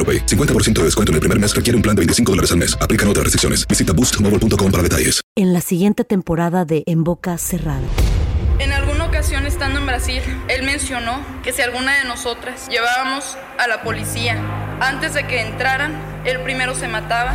AroPay. 50% de descuento en el primer mes requiere un plan de 25 dólares al mes. Aplican otras restricciones. Visita boostmobile.com para detalles. En la siguiente temporada de En Boca Cerrada. En alguna ocasión estando en Brasil, él mencionó que si alguna de nosotras llevábamos a la policía antes de que entraran, él primero se mataba.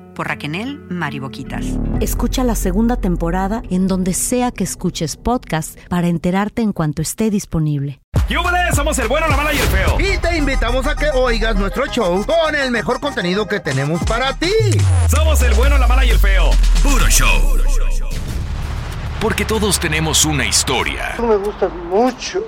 por Raquel Mariboquitas. Escucha la segunda temporada en donde sea que escuches podcast para enterarte en cuanto esté disponible. ¡Yúbales! Somos el bueno, la mala y el feo. Y te invitamos a que oigas nuestro show con el mejor contenido que tenemos para ti. Somos el bueno, la mala y el feo. Puro show. Porque todos tenemos una historia. Tú me gustas mucho.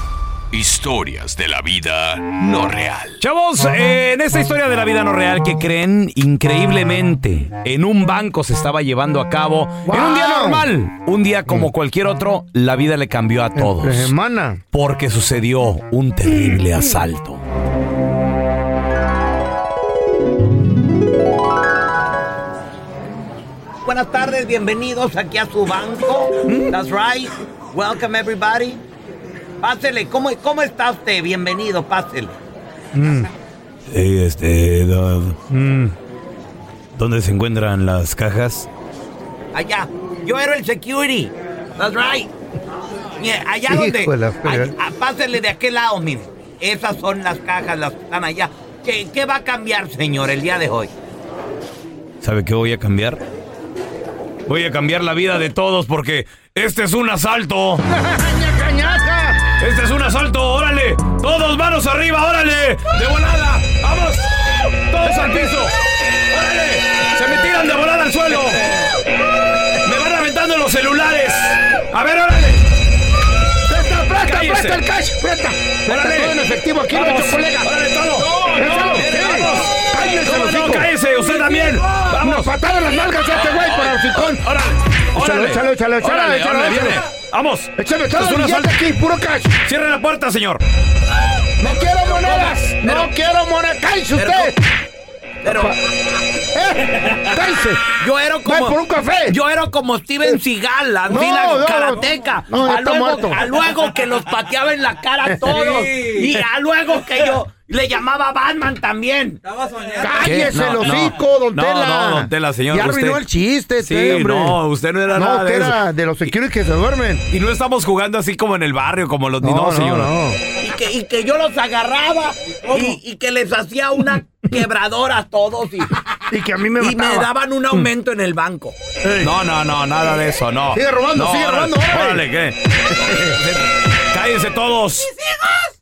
historias de la vida no real. Chavos, eh, en esta historia de la vida no real que creen increíblemente, en un banco se estaba llevando a cabo en un día normal, un día como cualquier otro, la vida le cambió a todos. Semana. Porque sucedió un terrible asalto. Buenas tardes, bienvenidos aquí a su banco. That's right. Welcome everybody. Pásele, ¿cómo, cómo está usted? Bienvenido, pásele. Mm. Sí, este. do- mm. ¿Dónde se encuentran las cajas? Allá. Yo era el security. That's right. Allá donde. Hijo de la fregada. Ay- ah, pásele de aquel lado, mire. Esas son las cajas, las que están allá. ¿Qué, qué va a cambiar, señor, el día de hoy? ¿Sabe qué voy a cambiar? Voy a cambiar la vida de todos porque este es un asalto. Este es un asalto, órale. Todos manos arriba, órale. De volada. Vamos. Todos al piso. Órale. Se me tiran de volada al suelo. Me van aventando los celulares. A ver, órale. ¡Presta, presta, Cállese. presta el cash! ¡Presta! ¡Presta Órale. todo en efectivo aquí, Vamos. nuestro colega! Órale, todo. Préstalo, no, sí. vamos. ¡Cállese, No, no, cállese, usted también. Vamos. patada en las nalgas a este güey para el hocicón. Órale. Échalo, Órale. échalo, échalo, Órale, órale. Vamos. Échame todo es el billete aquí, puro cash. Cierre la puerta, señor. ¡No quiero monedas! ¡No quiero monedas! ¡Cállese Pero- usted! Pero ¡Eh! ¡Cállese! yo era ¡Ve como. por un café! Yo era como Steven Seagal, la No, no, karateca. no, ya a, está luego, muerto. a luego que los pateaba en la cara a todos. Y a luego que yo le llamaba Batman también. ¡Cállese ¿Qué? el No, no. hocico, don No, Tela! no, don Tela, señor, Ya usted- arruinó el chiste, Sí, este, hombre. no, usted no era No, nada de usted eso. era de los security que se duermen. Y no estamos jugando así como en el barrio, como los... No, no, señor. no. Y que, y que yo los agarraba y, y que les hacía una quebradora a todos y, Y que a mí me y me daban un aumento en el banco. No, no, no, nada de eso, no. Sigue robando, No, sigue robando, órale. Órale, ¿qué? Cállense todos.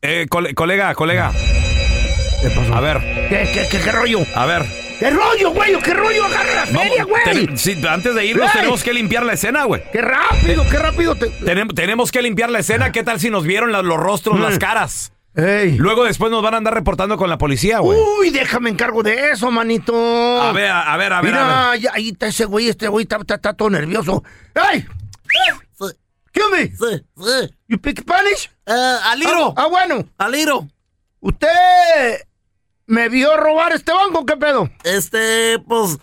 Eh, cole- colega, colega. ¿Qué pasó? A ver, ¿Qué, qué, qué, qué rollo? A ver. ¿Qué rollo, güey? ¿Qué rollo? Agarra la Vamos, feria, güey. ten- sí, antes de irnos Güey. tenemos que limpiar la escena, güey. ¡Qué rápido, qué rápido! Te... Tenemos, tenemos que limpiar la escena. ¿Qué tal si nos vieron la- los rostros, Mm. las caras? Ey. Luego después nos van a andar reportando con la policía, güey. Uy, déjame encargo de eso, manito. A ver, a ver, a ver, Mira, a ver. ya, ahí está ese güey, este güey está, está- está todo nervioso. ¡Ey! ¿Qué me? Sí, sí. ¿You speak Spanish? Eh, Aliro. Ah, ah, bueno. Aliro. ¿Usted me vio robar este banco? ¿Qué pedo? Este, pues.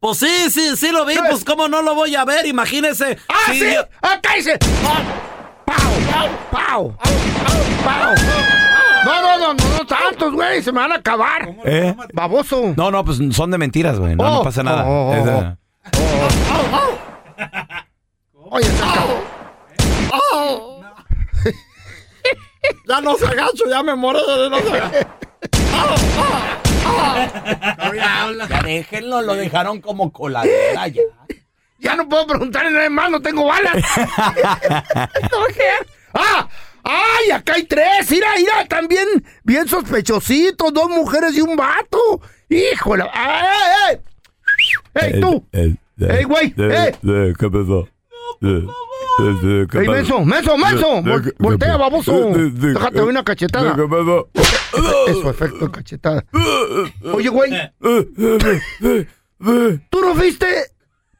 Pues sí, sí, sí lo vi. Pues, ¿cómo no lo voy a ver? Imagínese. ¡Ah, sí! yo- ¡Ah, cállese! ¡Pau! ¡Pau! ¡Pau! No, no, no, no, no tantos, güey, se me van a acabar. ¿Eh? Baboso. No, no, pues son de mentiras, güey. No, no Oh, pasa nada. oh, oh, de- oh. Oye, se acabó. Ya no se agacho, ya me muero de no se agacho. Ya déjenlo, lo dejaron como coladera ya. Ya no puedo preguntarle nada más, no tengo balas. No, ¿qué? ¡Ah! ¡Ay! Acá hay tres. Mira, mira, también bien sospechositos. Dos mujeres y un vato. ¡Híjole! ¡Ay, ay, ay! ¡Ey, tú! ¡Ey, güey! ¡Eh! ¿Qué pasó? ¡Ey, menso! ¡Menso, menso! Vol- ¡Voltea, baboso! Déjate una cachetada. Eso, efecto cachetada. Oye, güey. ¿Tú no viste?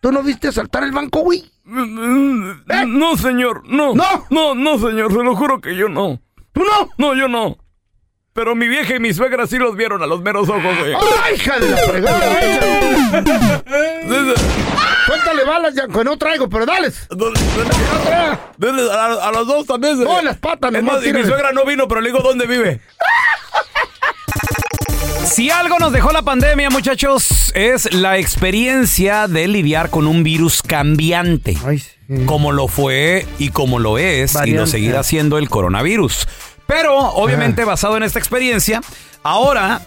¿Tú no viste asaltar el banco, güey? No, señor, no. ¿No? No, no, señor, se lo juro que yo no. ¿Tú no? No, yo no. Pero mi vieja y mi suegra sí los vieron a los meros ojos, güey. ¡Ay, hija de la fregada! Suéltale balas, ya, que no traigo, pero dales. Dele A, a los dos también. se- No, las patas, Es más, y mi suegra no vino, pero le digo dónde vive. Si algo nos dejó la pandemia, muchachos, es la experiencia de lidiar con un virus cambiante. Como lo fue y como lo es y lo seguirá siendo el coronavirus. Pero, obviamente, basado en esta experiencia, ahora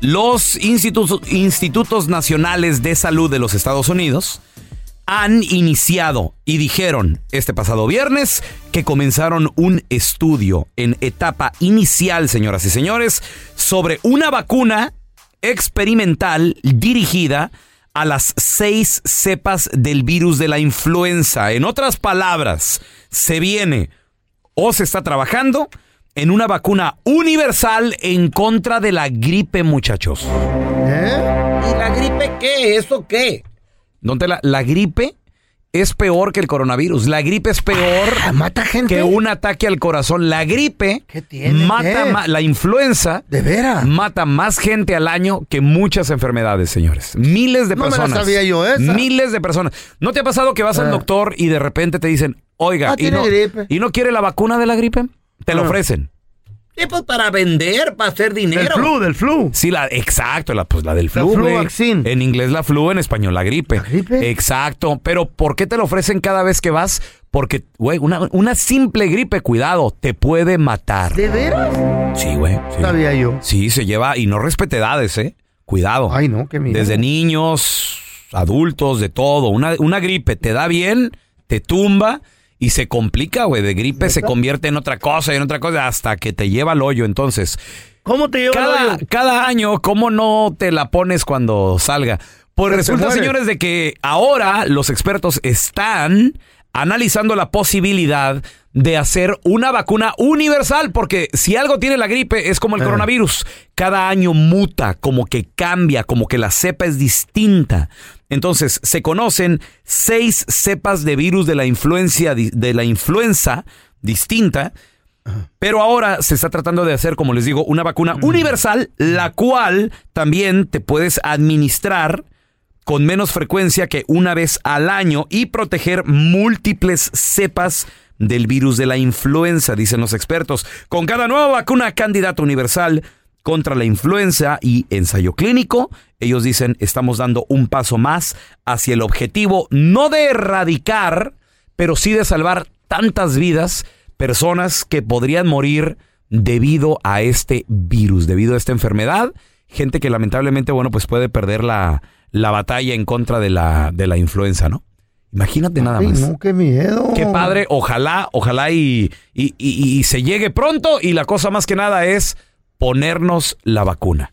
los institutos, nacionales de salud de los Estados Unidos han iniciado y dijeron este pasado viernes que comenzaron un estudio en etapa inicial, señoras y señores, sobre una vacuna experimental dirigida a las seis cepas del virus de la influenza. En otras palabras, se viene o se está trabajando en una vacuna universal en contra de la gripe, muchachos. ¿Eh? ¿Y la gripe qué? ¿Eso qué? Donde la, la gripe es peor que el coronavirus. La gripe es peor Ah, ¿Mata gente? que un ataque al corazón. La gripe tiene? mata ¿Qué? ma- la influenza ¿De veras? mata más gente al año que muchas enfermedades, señores. Miles de No me la personas. sabía yo esa. Miles de personas. ¿No te ha pasado que vas al Ah. doctor y de repente te dicen, oiga, Ah, y, no, gripe. y no quiere la vacuna de la gripe? Te la Ah. ofrecen. Sí, pues para vender, para hacer Del dinero. flu, del flu. Sí, la, exacto, la, pues la del La flu. flu güey. vaccine. En inglés la flu, en español la gripe. ¿La gripe? Exacto. Pero ¿por qué te lo ofrecen cada vez que vas? Porque, güey, una, una simple gripe, cuidado, te puede matar. ¿De veras? Sí, güey. sí. Sabía yo. Sí, se lleva, y no respete edades, ¿eh? Cuidado. Ay, no, qué miedo. Desde niños, adultos, de todo. Una, una gripe te da bien, te tumba y se complica, güey. De gripe se convierte en otra cosa y en otra cosa hasta que te lleva al hoyo. Entonces, ¿Cómo te lleva el cada, hoyo? cada año, ¿cómo no te la pones cuando salga? Pues resulta, señores, de que ahora los expertos están analizando la posibilidad de hacer una vacuna universal, porque si algo tiene la gripe es como el Eh. coronavirus. Cada año muta, como que cambia, como que la cepa es distinta. Entonces, se conocen seis cepas de virus de la influencia, de la influenza distinta. Pero ahora se está tratando de hacer, como les digo, una vacuna universal, la cual también te puedes administrar con menos frecuencia que una vez al año y proteger múltiples cepas del virus de la influenza, dicen los expertos. Con cada nueva vacuna candidata universal contra la influenza y ensayo clínico, ellos dicen estamos dando un paso más hacia el objetivo no de erradicar, pero sí de salvar tantas vidas, personas que podrían morir debido a este virus, debido a esta enfermedad, gente que lamentablemente, bueno, pues puede perder la, la batalla en contra de la, de la influenza, ¿no? Imagínate nada Ay, más. no, qué miedo. Qué padre, ojalá, ojalá y, y- y- y se llegue pronto y la cosa más que nada es ponernos la vacuna.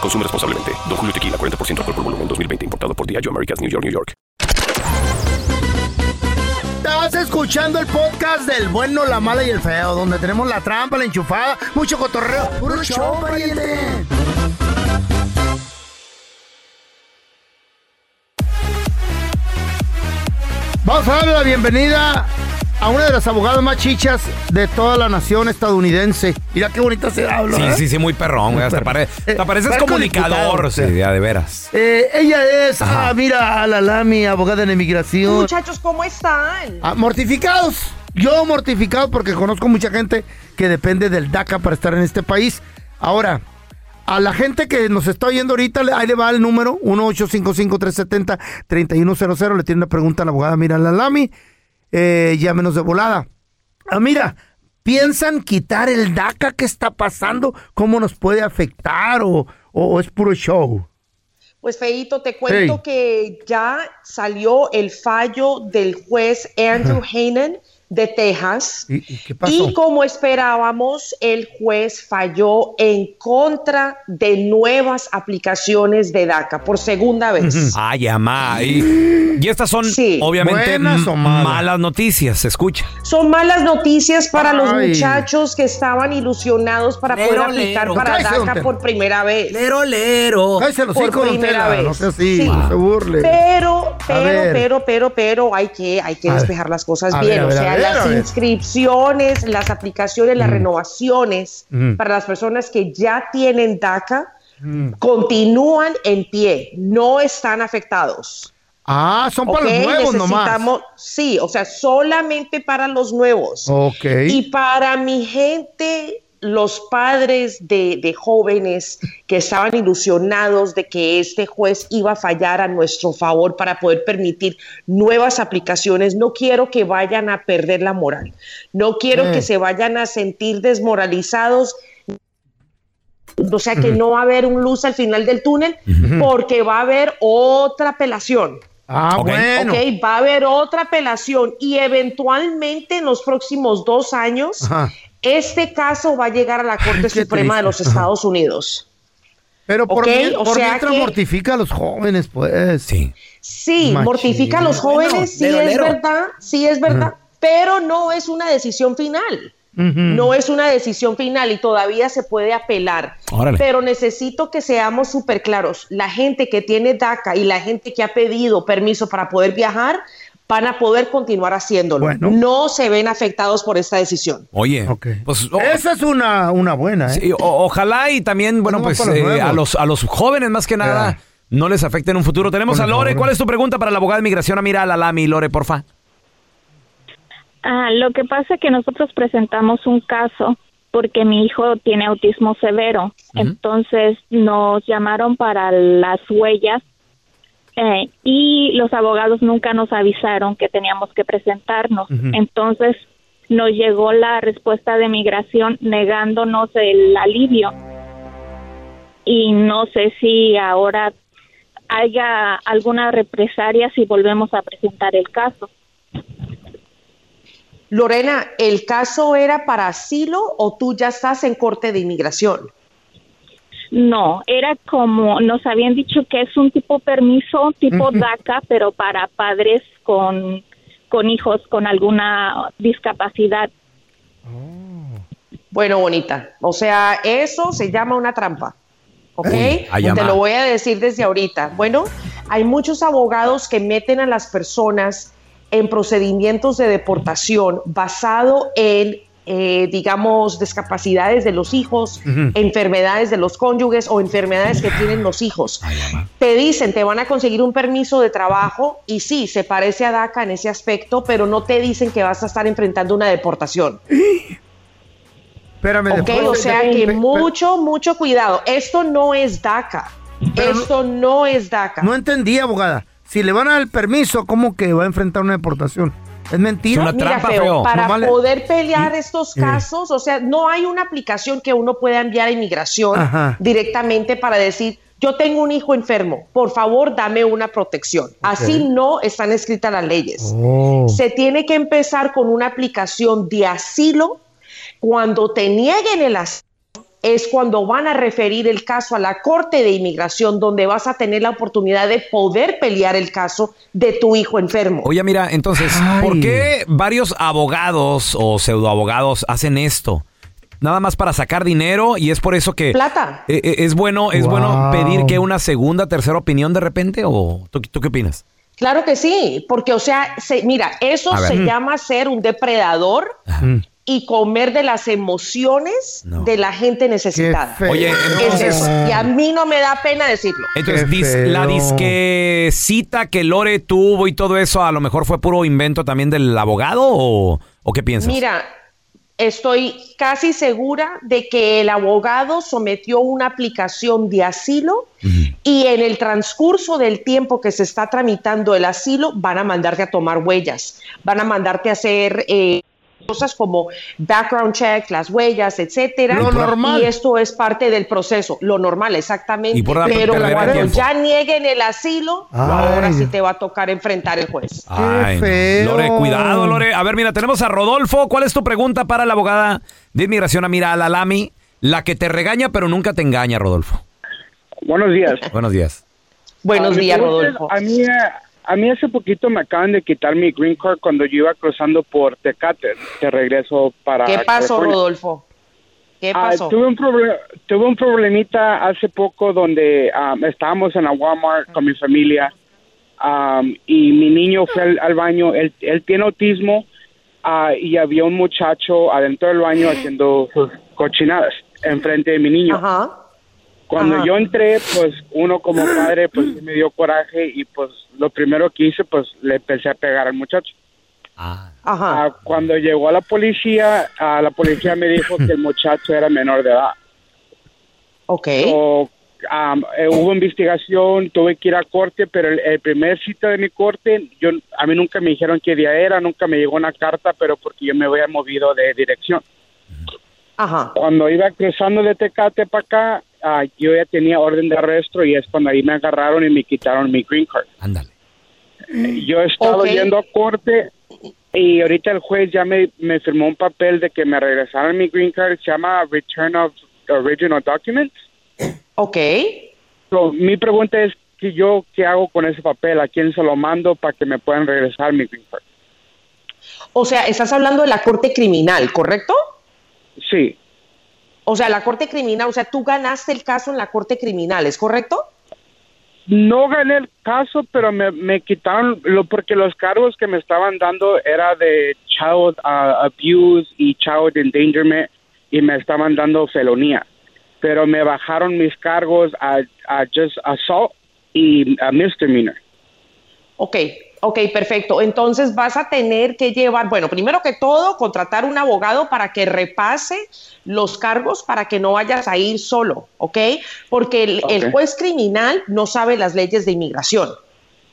Consume responsablemente. Don Julio Tequila, 40% alcohol por volumen, 2020. Importado por Diageo Americas, New York, New York. Estás escuchando el podcast del bueno, la mala y el feo, donde tenemos la trampa, la enchufada, mucho cotorreo. ¡Puro show, pariente! Vamos a darle la bienvenida a una de las abogadas más chichas de toda la nación estadounidense. Mira qué bonita se habla. Sí, ¿eh? sí, sí, muy perrón, güey. Hasta, pare- hasta pareces comunicador, sí, sí. ya de veras. Eh, ella es, ah, mira, Alalami, abogada en inmigración. Muchachos, ¿cómo están? Ah, mortificados. Yo mortificado porque conozco mucha gente que depende del DACA para estar en este país. Ahora, a la gente que nos está oyendo ahorita, le- ahí le va el número 1-855-370-3100. Le tiene una pregunta a la abogada Mira Lalami. Eh, llámenos de volada. Ah, mira, ¿piensan quitar el DACA? ¿Qué está pasando? ¿Cómo nos puede afectar? ¿O, o es puro show? Pues Feito, te cuento Hey. que ya salió el fallo del juez Andrew Hanen de Texas. ¿Y, y qué pasó? Y como esperábamos, el juez falló en contra de nuevas aplicaciones de DACA por segunda vez. Ay, amá. Y, y estas son, obviamente, ¿Buenas o m- malas? malas noticias. Se escucha. Son malas noticias para los muchachos que estaban ilusionados para Lero, poder aplicar lero. para Cállese, DACA por primera vez. Lero, lero. Cállese los Por primera vez. no sea así, Sí. no se burle. Pero, pero, pero, pero, pero, hay que, hay que A ver. despejar las cosas A bien. ver, o sea, las inscripciones, las aplicaciones, las Mm. renovaciones Mm. para las personas que ya tienen DACA Mm. continúan en pie, no están afectados. Ah, son para ¿ok? los nuevos nomás. Necesitamos- Sí, o sea, solamente para los nuevos. Ok. Y para mi gente, los padres de, de jóvenes que estaban ilusionados de que este juez iba a fallar a nuestro favor para poder permitir nuevas aplicaciones, no quiero que vayan a perder la moral. No quiero que se vayan a sentir desmoralizados. O sea que no va a haber un luz al final del túnel porque va a haber otra apelación. Ah, Ok, bueno. ok, va a haber otra apelación y eventualmente en los próximos dos años Ajá. Este caso va a llegar a la Corte Suprema de los. Estados Unidos. Pero por, Ok, mien- o por sea mientras que- mortifica a los jóvenes, pues. Sí. Sí, Machín. mortifica a los Bueno, jóvenes, sí lero, es lero. verdad, sí es verdad, pero no es una decisión final. No es una decisión final y todavía se puede apelar. Órale. Pero necesito que seamos súper claros. La gente que tiene DACA y la gente que ha pedido permiso para poder viajar van a poder continuar haciéndolo. No se ven afectados por esta decisión. Oye, pues o- Esa es una, una buena, ¿eh? sí, o- ojalá y también, bueno, No, pues los eh, a, los, a los jóvenes más que nada no les afecte en un futuro. Tenemos Por a Lore. favor. ¿Cuál es tu pregunta para la abogada de inmigración? Ah, Mira, la Lami, Lore, porfa. Ah, lo que pasa es que nosotros presentamos un caso porque mi hijo tiene autismo severo. Entonces nos llamaron para las huellas eh, y los abogados nunca nos avisaron que teníamos que presentarnos. Entonces nos llegó la respuesta de migración negándonos el alivio. Y no sé si ahora haya alguna represalia si volvemos a presentar el caso. Lorena, ¿el caso era para asilo o tú ya estás en corte de inmigración? No, era como nos habían dicho que es un tipo permiso tipo. DACA, pero para padres con, con hijos con alguna discapacidad. Bueno, bonita. O sea, eso se llama una trampa. ¿Ok? Uy, Te lo voy a decir desde ahorita. Bueno, hay muchos abogados que meten a las personas en procedimientos de deportación basado en, eh, digamos, discapacidades de los hijos, enfermedades de los cónyuges o enfermedades que tienen los hijos. Te dicen, te van a conseguir un permiso de trabajo y sí, se parece a DACA en ese aspecto, pero no te dicen que vas a estar enfrentando una deportación. Espérame, Ok, después- o sea que mucho, mucho cuidado. Esto no es DACA. Esto no es DACA. No entendí, abogada. Si le van a dar el permiso, ¿cómo que va a enfrentar una deportación? Es mentira. Mira, feo, para poder pelear estos casos, o sea, no hay una aplicación que uno pueda enviar a inmigración Ajá. directamente para decir, yo tengo un hijo enfermo, por favor dame una protección. Así no están escritas las leyes. Oh. Se tiene que empezar con una aplicación de asilo. Cuando te nieguen el asilo, es cuando van a referir el caso a la Corte de Inmigración, donde vas a tener la oportunidad de poder pelear el caso de tu hijo enfermo. Oye, mira, entonces, ¿por qué varios abogados o pseudoabogados hacen esto? Nada más para sacar dinero y es por eso que... Plata. Eh, eh, ¿Es bueno, es bueno pedir que una segunda, tercera opinión de repente o tú, tú qué opinas? Claro que sí, porque, o sea, se- mira, eso se Mm. llama ser un depredador y comer de las emociones de la gente necesitada. feo. Oye, Es entonces- eso. Y a mí no me da pena decirlo. Entonces, dis- la disquecita que Lore tuvo y todo eso, a lo mejor fue puro invento también del abogado o, o qué piensas? Mira, estoy casi segura de que el abogado sometió una aplicación de asilo y en el transcurso del tiempo que se está tramitando el asilo van a mandarte a tomar huellas, van a mandarte a hacer eh, cosas como background check, las huellas, etcétera. Lo normal. Y esto es parte del proceso, lo normal, exactamente. Y por la- Pero cuando ya nieguen el asilo, Ay. ahora sí te va a tocar enfrentar el juez. Ay, feo. Lore, cuidado, Lore. A ver, mira, tenemos a Rodolfo. ¿Cuál es tu pregunta para la abogada de inmigración, Amira Alalami? La que te regaña, pero nunca te engaña, Rodolfo. Buenos días. Buenos días. Buenos Ah, días, Rodolfo. A mí, a mí hace poquito me acaban de quitar mi green card cuando yo iba cruzando por Tecate, de regreso para ¿Qué pasó, California. Rodolfo? ¿Qué Ah, pasó? tuve, un tuve un problemita hace poco donde ah, estábamos en la Walmart con mi familia am, y mi niño fue al, al baño, él, él tiene autismo ah, y había un muchacho adentro del baño haciendo sus cochinadas enfrente de mi niño. Cuando Ajá. yo entré, pues uno como padre, pues me dio coraje y pues lo primero que hice, pues le empecé a pegar al muchacho. Ah, cuando llegó a la policía, ah, la policía me dijo que el muchacho era menor de edad. Ok. So, um, eh, hubo investigación, tuve que ir a corte, pero el, el primer cita de mi corte, yo a mí nunca me dijeron qué día era, nunca me llegó una carta, pero porque yo me había movido de dirección. Ajá. Cuando iba cruzando de Tecate para acá, ah, yo ya tenía orden de arresto y es cuando ahí me agarraron y me quitaron mi green card. Ándale. Yo he estado yendo a corte y ahorita el juez ya me, me firmó un papel de que me regresaron mi green card, se llama Return of Original Documents. Ok. So, mi pregunta es que yo qué hago con ese papel, a quién se lo mando para que me puedan regresar mi green card. O sea, estás hablando de la corte criminal, ¿correcto? Sí. O sea, la corte criminal, o sea, tú ganaste el caso en la corte criminal, ¿es correcto? No gané el caso, pero me, me quitaron lo porque los cargos que me estaban dando era de child uh, abuse y child endangerment y me estaban dando felonía. Pero me bajaron mis cargos a, a just assault y a misdemeanor. Ok, ok, perfecto. Entonces vas a tener que llevar, bueno, primero que todo, contratar un abogado para que repase los cargos para que no vayas a ir solo, ¿ok? Porque el, juez criminal no sabe las leyes de inmigración.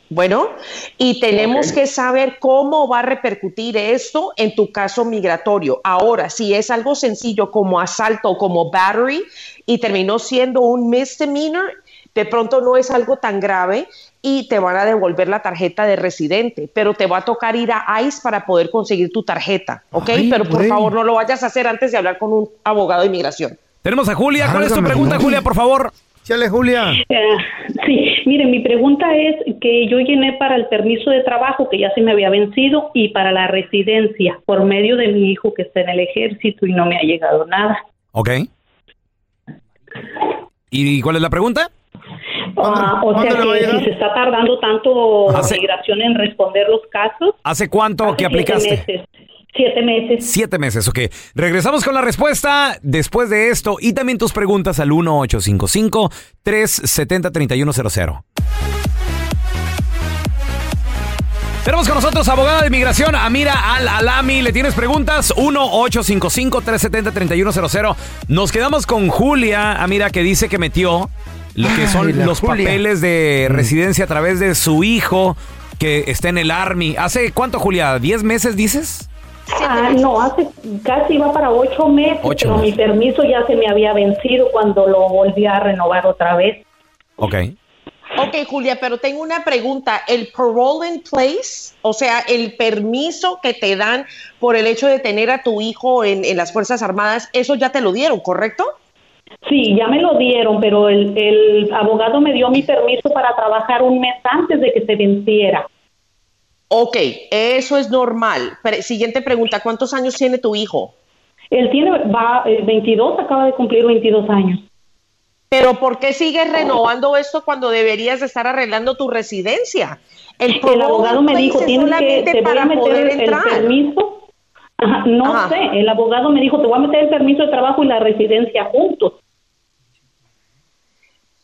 Bueno, y tenemos que saber cómo va a repercutir esto en tu caso migratorio. Ahora, si es algo sencillo como asalto o como battery y terminó siendo un misdemeanor, de pronto no es algo tan grave y te van a devolver la tarjeta de residente, pero te va a tocar ir a ICE para poder conseguir tu tarjeta, ¿ok? Ay, pero por favor no lo vayas a hacer antes de hablar con un abogado de inmigración. Tenemos a Julia. ¿Cuál es tu pregunta. Julia, por favor? Chale, Julia. Eh, sí, mire, mi pregunta es que yo llené para el permiso de trabajo que ya se me había vencido y para la residencia por medio de mi hijo que está en el ejército y no me ha llegado nada. Ok. ¿Y cuál es la pregunta? Ah, o sea que si se está tardando tanto Hace- migración en responder los casos. ¿Hace cuánto hace que siete aplicaste? meses. Siete meses. Siete meses, ok. Regresamos con la respuesta después de esto y también tus preguntas al 1-855-370-3100. Tenemos con nosotros abogada de inmigración, Amira Al Alami. ¿Le tienes preguntas? 1-855-370-3100. Nos quedamos con Julia, Amira, que dice que metió lo que son los Julia. papeles de residencia a través de su hijo que está en el Army. ¿Hace cuánto, Julia? ¿10 meses dices? Ah, no, hace casi va para ocho meses, Ocho pero meses. mi permiso ya se me había vencido cuando lo volví a renovar otra vez. Ok. Ok, Julia, pero tengo una pregunta. ¿El parole in place, o sea, el permiso que te dan por el hecho de tener a tu hijo en, en las Fuerzas Armadas, eso ya te lo dieron, correcto? Sí, ya me lo dieron, pero el, el abogado me dio mi permiso para trabajar un mes antes de que se venciera. Ok, eso es normal. Pre- siguiente pregunta, ¿cuántos años tiene tu hijo? Él tiene, va, eh, 22, acaba de cumplir 22 años. Pero ¿por qué sigues renovando esto cuando deberías de estar arreglando tu residencia? El, El abogado me dijo, es tienes que, te voy a para meter poder el entrar. permiso. Ajá, no Ajá. sé, el abogado me dijo, te voy a meter el permiso de trabajo y la residencia juntos.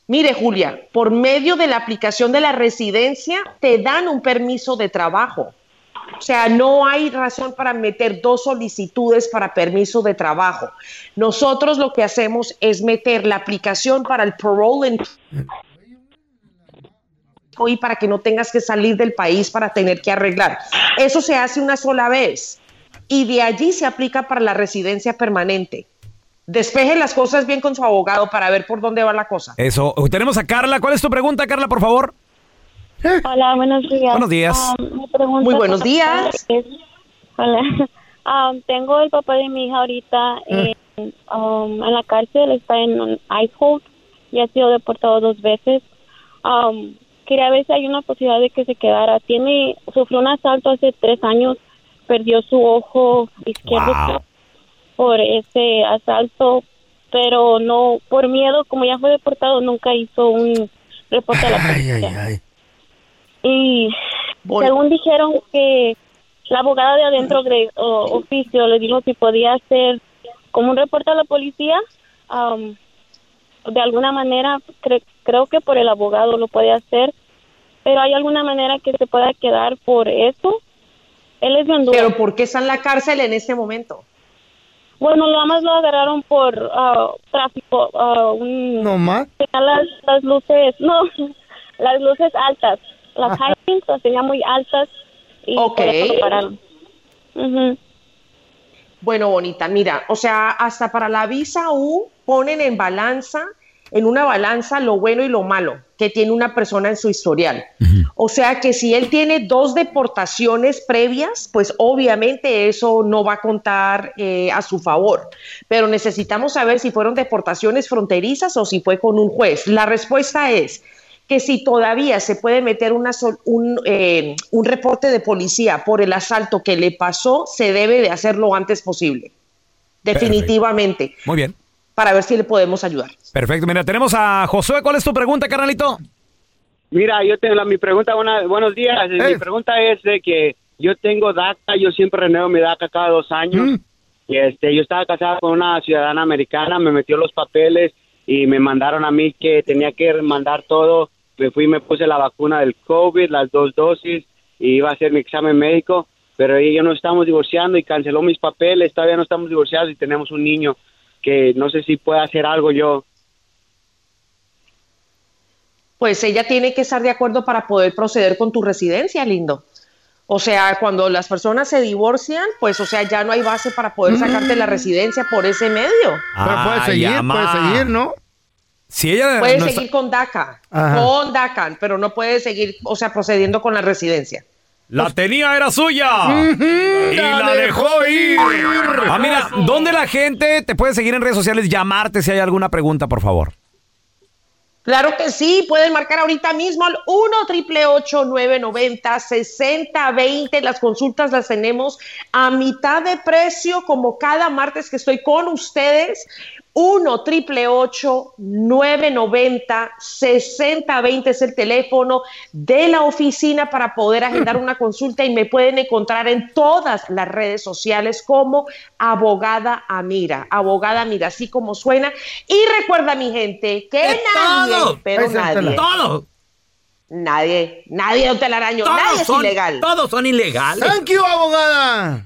Mire, Julia, por medio de la aplicación de la residencia te dan un permiso de trabajo. O sea, no hay razón para meter dos solicitudes para permiso de trabajo. Nosotros lo que hacemos es meter la aplicación para el parole in- y para que no tengas que salir del país para tener que arreglar. Eso se hace una sola vez y de allí se aplica para la residencia permanente. Despeje las cosas bien con su abogado para ver por dónde va la cosa. Eso. Tenemos a Carla. ¿Cuál es tu pregunta, Carla, por favor? Hola, buenos días. Buenos días. Um, pregunta Muy buenos días. es- hola. Um, tengo el papá de mi hija ahorita Mm. en, um, en la cárcel, está en un ICE hold y ha sido deportado dos veces. Um, quería ver si hay una posibilidad de que se quedara. Tiene, sufrió un asalto hace tres años, perdió su ojo izquierdo Wow. por ese asalto, pero no, por miedo, como ya fue deportado, nunca hizo un reporte a la policía. ay, ay. Y según dijeron que la abogada de adentro de o- oficio le dijo si podía hacer como un reporte a la policía, de alguna manera, cre- creo que por el abogado lo puede hacer, pero hay alguna manera que se pueda quedar por eso. Él es de Honduras. Pero ¿por qué está en la cárcel en este momento? Bueno, nada más lo agarraron por ah, tráfico. ah, un, ¿No más? tenía las, las luces, no, las luces altas. Las high beams las tenía muy altas y Ok. por eso lo pararon. Bueno, bonita, mira, o sea, hasta para la visa U ponen en balanza, en una balanza lo bueno y lo malo que tiene una persona en su historial. O sea que si él tiene dos deportaciones previas, pues obviamente eso no va a contar eh, a su favor. Pero necesitamos saber si fueron deportaciones fronterizas o si fue con un juez. La respuesta es que si todavía se puede meter una sol- un, eh, un reporte de policía por el asalto que le pasó, se debe de hacer lo antes posible. Definitivamente, Muy bien. Para ver si le podemos ayudar. Perfecto. Mira, tenemos a Josué. ¿Cuál es tu pregunta, carnalito? Mira, yo tengo la, mi pregunta, buena- buenos días. Mi pregunta es de que yo tengo DACA, yo siempre renuevo mi DACA cada dos años. Y este, yo estaba casada con una ciudadana americana, me metió los papeles y me mandaron a mí que tenía que mandar todo. Me fui y me puse la vacuna del COVID, las dos dosis, y iba a hacer mi examen médico, pero ella no estamos divorciando y canceló mis papeles, todavía no estamos divorciados y tenemos un niño que no sé si puede hacer algo yo. Pues ella tiene que estar de acuerdo para poder proceder con tu residencia, lindo. O sea, cuando las personas se divorcian, pues, o sea, ya no hay base para poder sacarte la residencia por ese medio. Pero puede seguir, puede seguir, ¿no? Si ella Puede no seguir está- con DACA, Ajá. con DACA, pero no puede seguir, o sea, procediendo con la residencia. La tenía, era suya. Y la dejó ir. Ah, mira, ¿dónde la gente te puede seguir en redes sociales? Llamarte si hay alguna pregunta, por favor. Claro que sí, pueden marcar ahorita mismo al 1 triple 990 6020. Las consultas las tenemos a mitad de precio, como cada martes que estoy con ustedes. 1 triple 990 6020 es el teléfono de la oficina para poder agendar una consulta y me pueden encontrar en todas las redes sociales como abogada Amira, abogada Amira, así como suena. Y recuerda mi gente que nadie, todo. pero es nadie, todo. nadie, nadie, don Telaraño, Todos nadie es son- ilegal. Todos son ilegales. Thank you, abogada.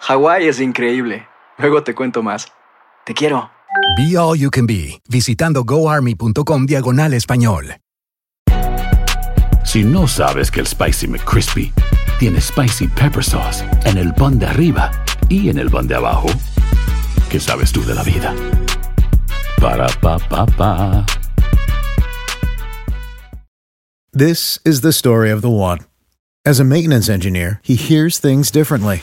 Hawái es increíble. Luego te cuento más. Te quiero. Be All You Can Be, visitando goarmy.com diagonal español. Si no sabes que el Spicy McCrispy tiene Spicy Pepper Sauce en el pan de arriba y en el pan de abajo, ¿qué sabes tú de la vida? Para, pa, pa, pa. This is the story of the one. As a maintenance engineer, he hears things differently.